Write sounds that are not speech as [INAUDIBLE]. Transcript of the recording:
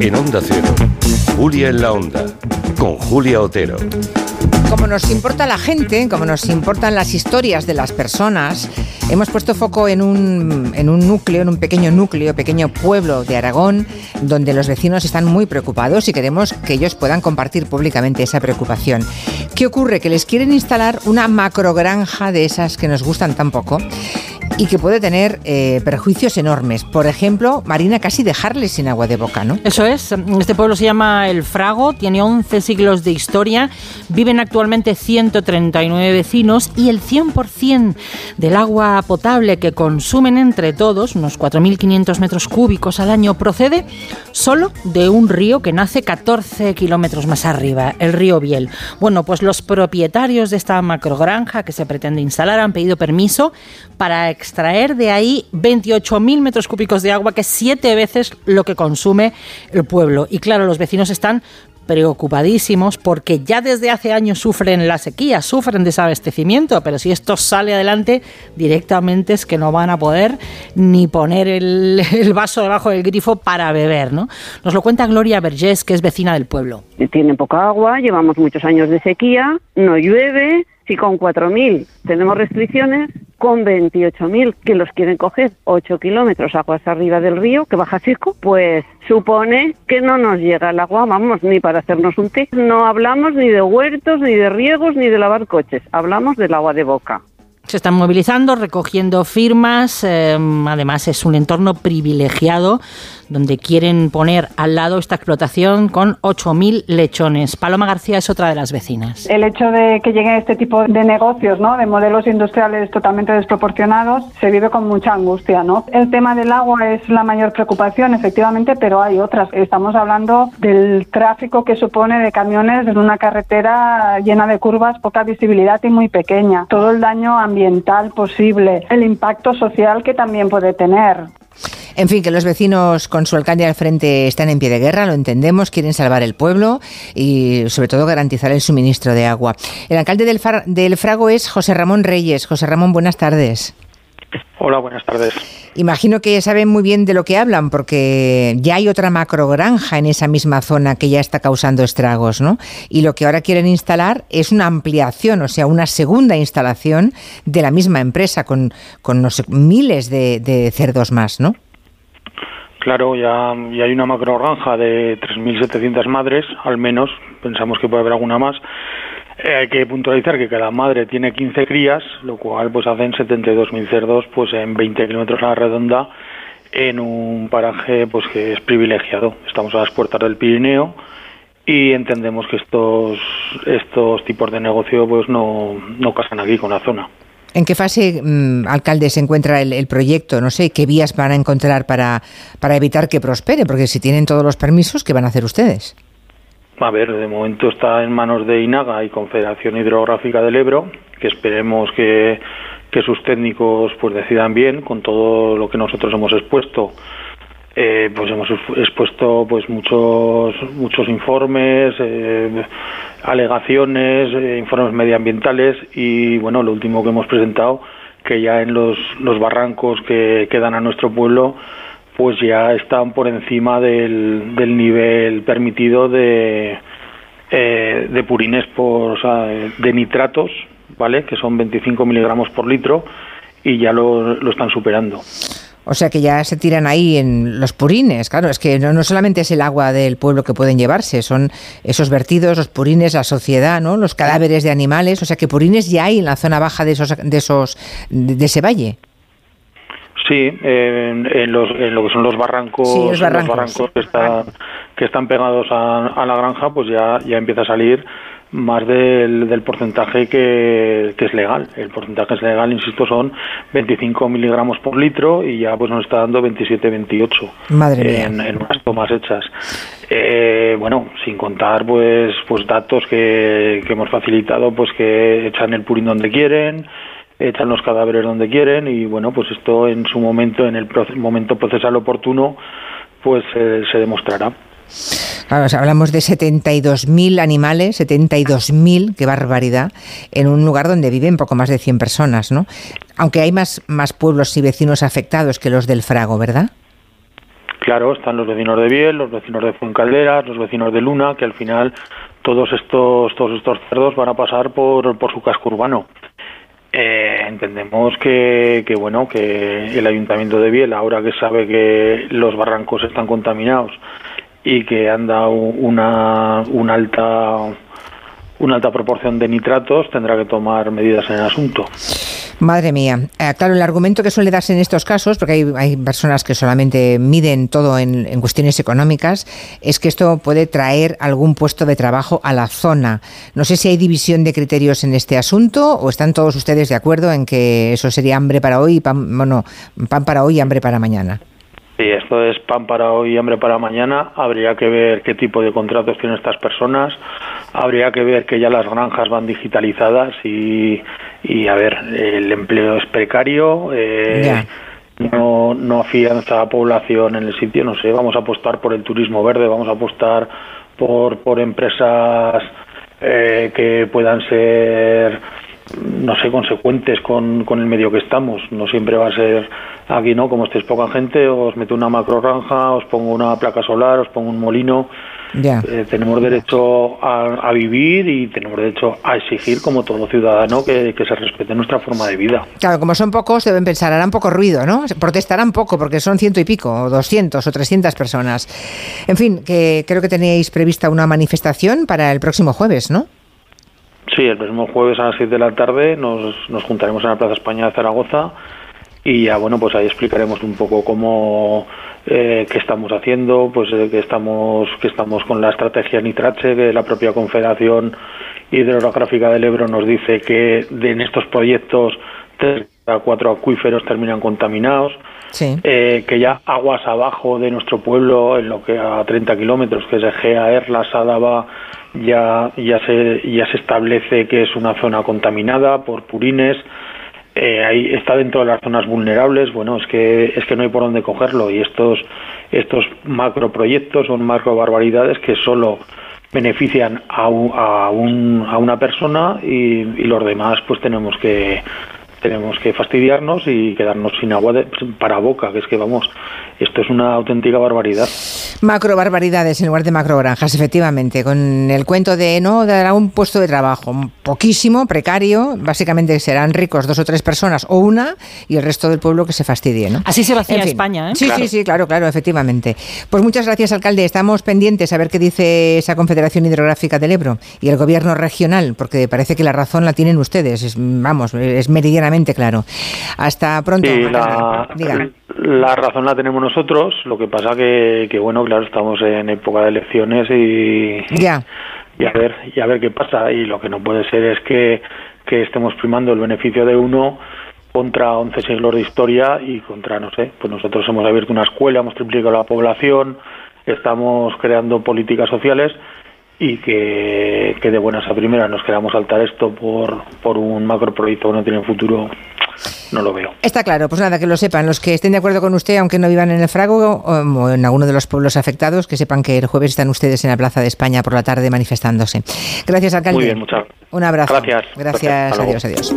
En Onda Cero, Julia en la Onda, con Julia Otero. Como nos importa la gente, como nos importan las historias de las personas, hemos puesto foco en un, en un núcleo, en un pequeño núcleo, pequeño pueblo de Aragón, donde los vecinos están muy preocupados y queremos que ellos puedan compartir públicamente esa preocupación. ¿Qué ocurre? Que les quieren instalar una macrogranja de esas que nos gustan tan poco y que puede tener eh, perjuicios enormes. Por ejemplo, Marina, casi dejarles sin agua de boca, ¿no? Eso es. Este pueblo se llama El Frago, tiene 11 siglos de historia, viven actualmente 139 vecinos y el 100% del agua potable que consumen entre todos, unos 4.500 metros cúbicos al año, procede solo de un río que nace 14 kilómetros más arriba, el río Biel. Bueno, pues los propietarios de esta macrogranja que se pretende instalar han pedido permiso para extraer de ahí 28.000 metros cúbicos de agua, que es siete veces lo que consume el pueblo. Y claro, los vecinos están preocupadísimos porque ya desde hace años sufren la sequía, sufren desabastecimiento, pero si esto sale adelante directamente es que no van a poder ni poner el, [LAUGHS] vaso debajo del grifo para beber, ¿no? Nos lo cuenta Gloria Vergés, que es vecina del pueblo. Tienen poca agua, llevamos muchos años de sequía, no llueve, si con 4.000 tenemos restricciones, con 28.000 que los quieren coger 8 kilómetros aguas arriba del río, que baja seco, pues supone que no nos llega el agua, vamos, ni para hacernos un té. No hablamos ni de huertos, ni de riegos, ni de lavar coches, hablamos del agua de boca. Se están movilizando, recogiendo firmas. Eh, además, es un entorno privilegiado donde quieren poner al lado esta explotación con 8.000 lechones. Paloma García es otra de las vecinas. El hecho de que lleguen este tipo de negocios, ¿no? de modelos industriales totalmente desproporcionados, se vive con mucha angustia. ¿no? El tema del agua es la mayor preocupación, efectivamente, pero hay otras. Estamos hablando del tráfico que supone de camiones en una carretera llena de curvas, poca visibilidad y muy pequeña. Todo el daño ambiental posible, el impacto social que también puede tener. En fin, que los vecinos con su alcalde al frente están en pie de guerra, lo entendemos, quieren salvar el pueblo y sobre todo garantizar el suministro de agua. El alcalde del, del Frago es José Ramón Reyes. José Ramón, buenas tardes. Hola, buenas tardes. Imagino que saben muy bien de lo que hablan, porque ya hay otra macrogranja en esa misma zona que ya está causando estragos, ¿no? Y lo que ahora quieren instalar es una ampliación, o sea, una segunda instalación de la misma empresa con, con no sé, miles de, de cerdos más, ¿no? Claro, ya, hay una macrogranja de 3.700 madres, al menos, pensamos que puede haber alguna más, eh, hay que puntualizar que cada madre tiene 15 crías, lo cual pues hacen 72.000 cerdos pues en 20 kilómetros a la redonda en un paraje pues que es privilegiado. Estamos a las puertas del Pirineo y entendemos que estos estos tipos de negocio pues no, no casan aquí con la zona. ¿En qué fase, mm, alcalde, se encuentra el, proyecto? No sé, ¿qué vías van a encontrar para, para evitar que prospere? Porque si tienen todos los permisos, ¿qué van a hacer ustedes? A ver, de momento está en manos de INAGA y Confederación Hidrográfica del Ebro, que esperemos que, que sus técnicos pues decidan bien con todo lo que nosotros hemos expuesto. Eh, pues hemos expuesto pues muchos muchos informes, eh, alegaciones, eh, informes medioambientales y bueno lo último que hemos presentado que ya en los, los barrancos que quedan a nuestro pueblo pues ya están por encima del, del nivel permitido de, eh, de purines por, de nitratos, ¿vale? Que son 25 miligramos por litro y ya lo, lo, están superando. O sea que ya se tiran ahí en los purines, claro, es que no, no, solamente es el agua del pueblo que pueden llevarse, son esos vertidos, los purines, la sociedad, ¿no? Los cadáveres de animales, o sea que purines ya hay en la zona baja de esos de esos de ese valle. Sí, en, en, los, en, lo que son los barrancos, sí, los barrancos, los barrancos que, está, que, están pegados a, a, la granja, pues ya, ya empieza a salir más del, del porcentaje que, que, es legal. El porcentaje es legal, insisto, son 25 miligramos por litro y ya pues nos está dando 27-28 en, en, unas tomas hechas. Eh, bueno, sin contar pues pues datos que, que hemos facilitado, pues que echan el purín donde quieren, echan los cadáveres donde quieren y bueno, pues esto en su momento, en el momento procesal oportuno, pues eh, se demostrará. Claro, o sea, hablamos de 72.000 animales, 72.000, qué barbaridad, en un lugar donde viven poco más de 100 personas, ¿no? Aunque hay más, más pueblos y vecinos afectados que los del Frago, ¿verdad? claro, están los vecinos de Biel, los vecinos de Fuencalderas, los vecinos de Luna, que al final todos estos, todos estos cerdos van a pasar por, por su casco urbano. Eh, entendemos que, que, bueno que el ayuntamiento de Biel ahora que sabe que los barrancos están contaminados y que anda una, una alta una alta proporción de nitratos tendrá que tomar medidas en el asunto. Madre mía. Eh, claro, el argumento que suele darse en estos casos, porque hay, hay personas que solamente miden todo en, en, cuestiones económicas, es que esto puede traer algún puesto de trabajo a la zona. No sé si hay división de criterios en este asunto o están todos ustedes de acuerdo en que eso sería hambre para hoy, pan, bueno, pan para hoy y hambre para mañana. Sí, esto es pan para hoy y hambre para mañana. Habría que ver qué tipo de contratos tienen estas personas. Habría que ver que ya las granjas van digitalizadas y, y a ver, el empleo es precario. Eh, no, no afianza a la población en el sitio, no sé, vamos a apostar por el turismo verde, vamos a apostar por, por empresas eh, que puedan ser no sé, consecuentes con, con el medio que estamos. No siempre va a ser aquí, ¿no? Como estéis poca gente, os meto una macro granja, os pongo una placa solar, os pongo un molino. Ya. Eh, tenemos derecho a, a, vivir y tenemos derecho a exigir, como todo ciudadano, que, que, se respete nuestra forma de vida. Claro, como son pocos, deben pensar, harán poco ruido, ¿no? Protestarán poco, porque son ciento y pico, o doscientos, o trescientas personas. En fin, que creo que tenéis prevista una manifestación para el próximo jueves, ¿no? Sí, el próximo jueves a las 6 de la tarde nos, nos juntaremos en la Plaza España de Zaragoza y ya bueno pues ahí explicaremos un poco cómo eh, qué estamos haciendo pues eh, que estamos que estamos con la estrategia Nitrache que la propia Confederación Hidrográfica del Ebro nos dice que en estos proyectos cuatro acuíferos terminan contaminados sí. eh, que ya aguas abajo de nuestro pueblo en lo que a 30 kilómetros que es Egea Erla Sadaba ya ya se ya se establece que es una zona contaminada por purines. Eh, ahí está dentro de las zonas vulnerables. Bueno es que es que no hay por dónde cogerlo. Y estos estos macroproyectos son macro barbaridades que solo benefician a, un, a, un, a una persona y, y los demás pues tenemos que tenemos que fastidiarnos y quedarnos sin agua de, para boca, que es que vamos, esto es una auténtica barbaridad. Macro barbaridades en lugar de macro granjas, efectivamente, con el cuento de no dará un puesto de trabajo poquísimo, precario, básicamente serán ricos dos o tres personas o una y el resto del pueblo que se fastidie, ¿no? Así se vacía en fin. España, ¿eh? Sí, claro. sí, sí, claro, claro, efectivamente. Pues muchas gracias, alcalde. Estamos pendientes a ver qué dice esa Confederación Hidrográfica del Ebro y el gobierno regional, porque parece que la razón la tienen ustedes, es, vamos, es meridianamente claro. Hasta pronto. Sí, la, la, razón la tenemos nosotros, lo que pasa que, que, bueno, claro, estamos en época de elecciones y, ya. y a ver y a ver qué pasa y lo que no puede ser es que, que estemos primando el beneficio de uno contra 11 siglos de historia y contra, no sé, pues nosotros hemos abierto una escuela, hemos triplicado la población, estamos creando políticas sociales y que, que, de buenas a primeras nos queramos saltar esto por, por un macroproyecto que no tiene futuro, no lo veo. Está claro, pues nada, que lo sepan. Los que estén de acuerdo con usted, aunque no vivan en el Frago o en alguno de los pueblos afectados, que sepan que el jueves están ustedes en la Plaza de España por la tarde manifestándose. Gracias, alcalde. Muy bien, muchas Un abrazo. Gracias. Gracias, Gracias. adiós, adiós.